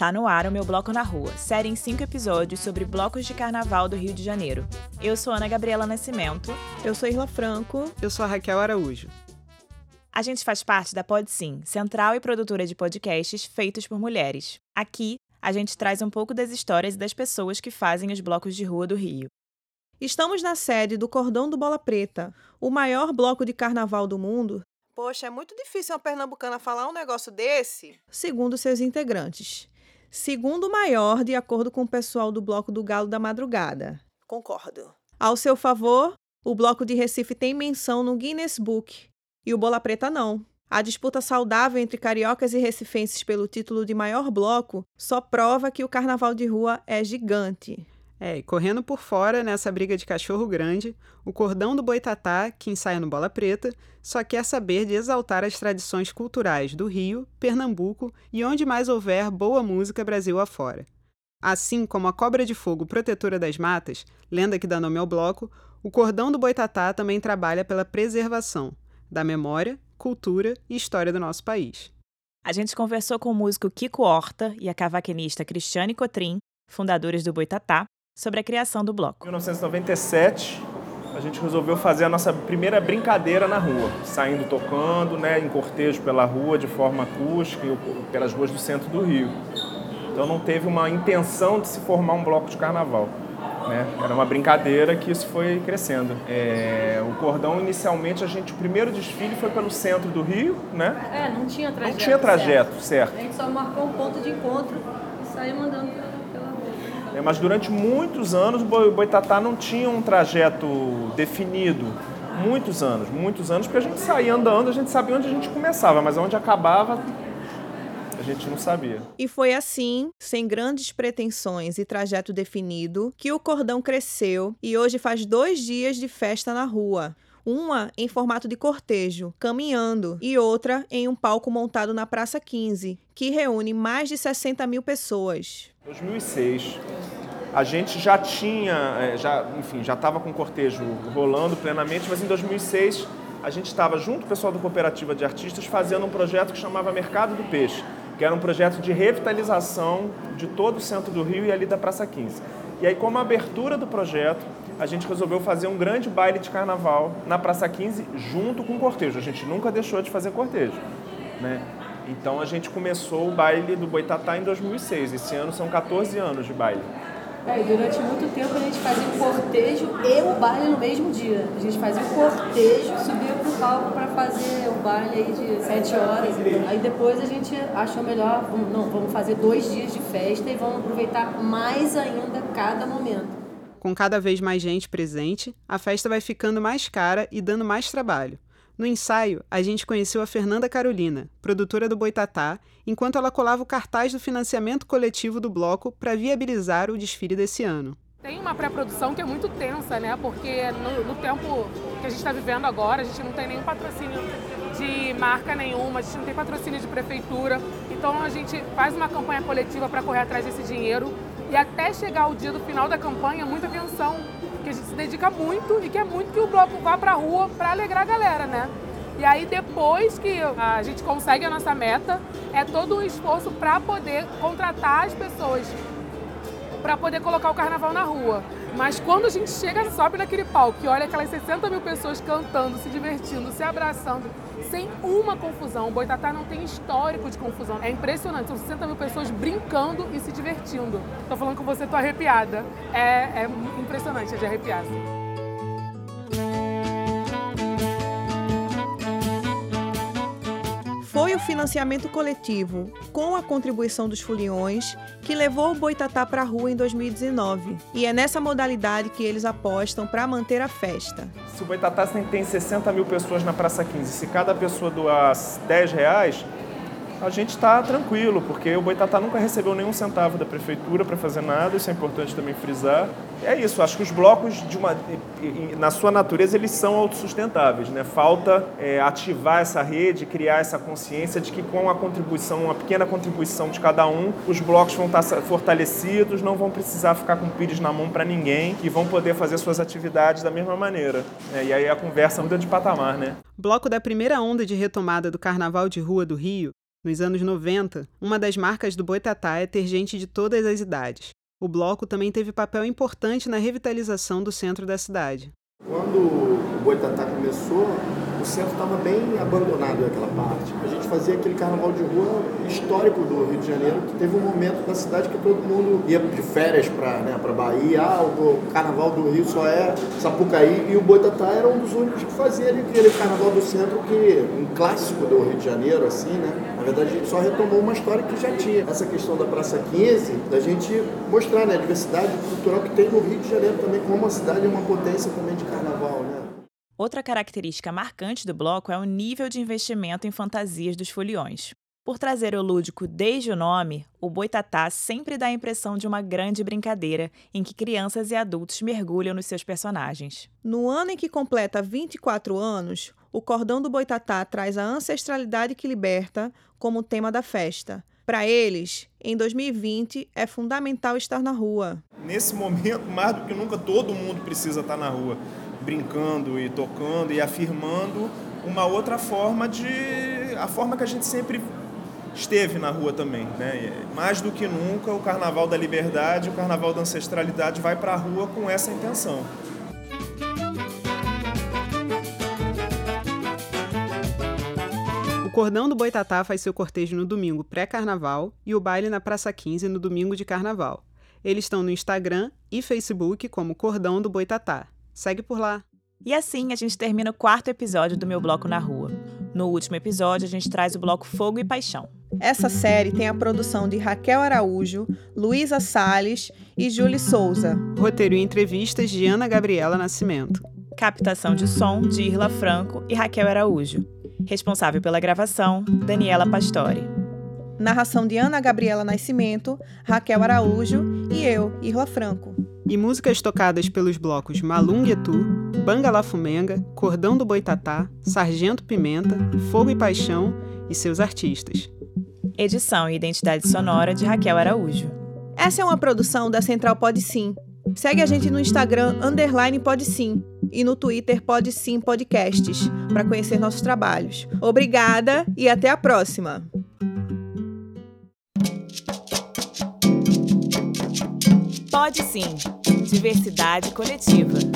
Tá no ar o meu Bloco na Rua, série em cinco episódios sobre blocos de carnaval do Rio de Janeiro. Eu sou Ana Gabriela Nascimento. Eu sou Irla Franco. Eu sou a Raquel Araújo. A gente faz parte da Pod Sim, central e produtora de podcasts feitos por mulheres. Aqui, a gente traz um pouco das histórias e das pessoas que fazem os blocos de rua do Rio. Estamos na sede do Cordão do Bola Preta, o maior bloco de carnaval do mundo. Poxa, é muito difícil uma pernambucana falar um negócio desse. Segundo seus integrantes segundo maior, de acordo com o pessoal do Bloco do Galo da Madrugada. Concordo. Ao seu favor, o Bloco de Recife tem menção no Guinness Book e o Bola Preta não. A disputa saudável entre cariocas e recifenses pelo título de maior bloco só prova que o carnaval de rua é gigante. É, e correndo por fora nessa briga de cachorro grande, o cordão do Boitatá, que ensaia no Bola Preta, só quer saber de exaltar as tradições culturais do Rio, Pernambuco e onde mais houver boa música Brasil afora. Assim como a cobra de fogo protetora das matas, lenda que dá nome ao bloco, o cordão do Boitatá também trabalha pela preservação da memória, cultura e história do nosso país. A gente conversou com o músico Kiko Horta e a cavaquinista Cristiane Cotrim, fundadores do Boitatá, sobre a criação do bloco. Em 1997, a gente resolveu fazer a nossa primeira brincadeira na rua, saindo tocando, né, em cortejo pela rua de forma acústica e pelas ruas do centro do Rio. Então não teve uma intenção de se formar um bloco de carnaval. Né? Era uma brincadeira que isso foi crescendo. É, o cordão inicialmente a gente o primeiro desfile foi pelo centro do Rio, né? É, não tinha trajeto. Não tinha trajeto, certo. certo. A gente só marcou um ponto de encontro e saiu mandando mas durante muitos anos o Boitatá não tinha um trajeto definido. Muitos anos, muitos anos, porque a gente saía andando, a gente sabia onde a gente começava, mas onde acabava a gente não sabia. E foi assim, sem grandes pretensões e trajeto definido, que o cordão cresceu e hoje faz dois dias de festa na rua. Uma em formato de cortejo, caminhando, e outra em um palco montado na Praça 15, que reúne mais de 60 mil pessoas. 2006, a gente já tinha, é, já, enfim, já estava com o cortejo rolando plenamente, mas em 2006 a gente estava junto com o pessoal da Cooperativa de Artistas fazendo um projeto que chamava Mercado do Peixe, que era um projeto de revitalização de todo o centro do Rio e ali da Praça 15. E aí, como abertura do projeto, a gente resolveu fazer um grande baile de carnaval na Praça 15 junto com o cortejo. A gente nunca deixou de fazer cortejo, né? Então a gente começou o baile do Boitatá em 2006. Esse ano são 14 anos de baile. É, durante muito tempo a gente fazia o cortejo e o baile no mesmo dia. A gente fazia o cortejo, subia pro palco para fazer o baile aí de 7 horas. Aí depois a gente achou melhor, não, vamos fazer dois dias de festa e vamos aproveitar mais ainda cada momento. Com cada vez mais gente presente, a festa vai ficando mais cara e dando mais trabalho. No ensaio, a gente conheceu a Fernanda Carolina, produtora do Boitatá, enquanto ela colava o cartaz do financiamento coletivo do bloco para viabilizar o desfile desse ano. Tem uma pré-produção que é muito tensa, né? Porque no, no tempo que a gente está vivendo agora, a gente não tem nenhum patrocínio de marca nenhuma, a gente não tem patrocínio de prefeitura. Então a gente faz uma campanha coletiva para correr atrás desse dinheiro e até chegar o dia do final da campanha, muita atenção, que a gente se dedica muito e que é muito que o bloco vá para a rua para alegrar a galera, né? E aí depois que a gente consegue a nossa meta, é todo um esforço para poder contratar as pessoas para poder colocar o carnaval na rua. Mas quando a gente chega, sobe naquele palco e olha aquelas 60 mil pessoas cantando, se divertindo, se abraçando, sem uma confusão. O Boitatá não tem histórico de confusão. É impressionante. São 60 mil pessoas brincando e se divertindo. Tô falando com você, tô arrepiada. É, é impressionante, é de arrepiar. Assim. Foi o financiamento coletivo, com a contribuição dos foliões, que levou o Boitatá para a rua em 2019. E é nessa modalidade que eles apostam para manter a festa. Se o Boitatá tem 60 mil pessoas na Praça 15, se cada pessoa doar 10 reais, a gente está tranquilo, porque o Boitatá nunca recebeu nenhum centavo da prefeitura para fazer nada, isso é importante também frisar. É isso, acho que os blocos, de uma, na sua natureza, eles são autossustentáveis. Né? Falta é, ativar essa rede, criar essa consciência de que com a contribuição, uma pequena contribuição de cada um, os blocos vão estar fortalecidos, não vão precisar ficar com pires na mão para ninguém e vão poder fazer suas atividades da mesma maneira. Né? E aí a conversa muda de patamar, né? Bloco da primeira onda de retomada do Carnaval de Rua do Rio Nos anos 90, uma das marcas do Boitatá é ter gente de todas as idades. O bloco também teve papel importante na revitalização do centro da cidade. Quando o Boitatá começou, o centro estava bem abandonado naquela parte. A gente fazia aquele carnaval de rua histórico do Rio de Janeiro, que teve um momento da cidade que todo mundo ia de férias para né, Bahia. Ah, o carnaval do Rio só é Sapucaí e o Boitatá era um dos únicos que fazia aquele carnaval do centro, que um clássico do Rio de Janeiro, assim, né? Verdade, a gente só retomou uma história que já tinha. Essa questão da Praça 15, da gente mostrar né, a diversidade cultural que tem no Rio de Janeiro também, como uma cidade é uma potência também de carnaval, né? Outra característica marcante do bloco é o nível de investimento em fantasias dos foliões. Por trazer o lúdico desde o nome, o Boitatá sempre dá a impressão de uma grande brincadeira em que crianças e adultos mergulham nos seus personagens. No ano em que completa 24 anos, o cordão do Boitatá traz a ancestralidade que liberta como tema da festa. Para eles, em 2020 é fundamental estar na rua. Nesse momento, mais do que nunca, todo mundo precisa estar na rua brincando e tocando e afirmando uma outra forma de a forma que a gente sempre esteve na rua também, né? Mais do que nunca o Carnaval da Liberdade, o Carnaval da Ancestralidade vai para a rua com essa intenção. O Cordão do Boitatá faz seu cortejo no domingo pré-carnaval e o baile na Praça 15 no domingo de carnaval. Eles estão no Instagram e Facebook como Cordão do Boitatá. Segue por lá. E assim a gente termina o quarto episódio do Meu Bloco na Rua. No último episódio, a gente traz o bloco Fogo e Paixão. Essa série tem a produção de Raquel Araújo, Luísa Salles e Julie Souza. Roteiro e entrevistas de Ana Gabriela Nascimento. Captação de som de Irla Franco e Raquel Araújo. Responsável pela gravação, Daniela Pastore. Narração de Ana Gabriela Nascimento, Raquel Araújo e eu, Irla Franco e músicas tocadas pelos blocos Malunguetu, Banga La Fumenga, Cordão do Boitatá, Sargento Pimenta, Fogo e Paixão e seus artistas. Edição e identidade sonora de Raquel Araújo. Essa é uma produção da Central Pode Sim. Segue a gente no Instagram, underline Pode Sim, e no Twitter Pode Sim Podcasts, para conhecer nossos trabalhos. Obrigada e até a próxima! Pode sim. Diversidade coletiva.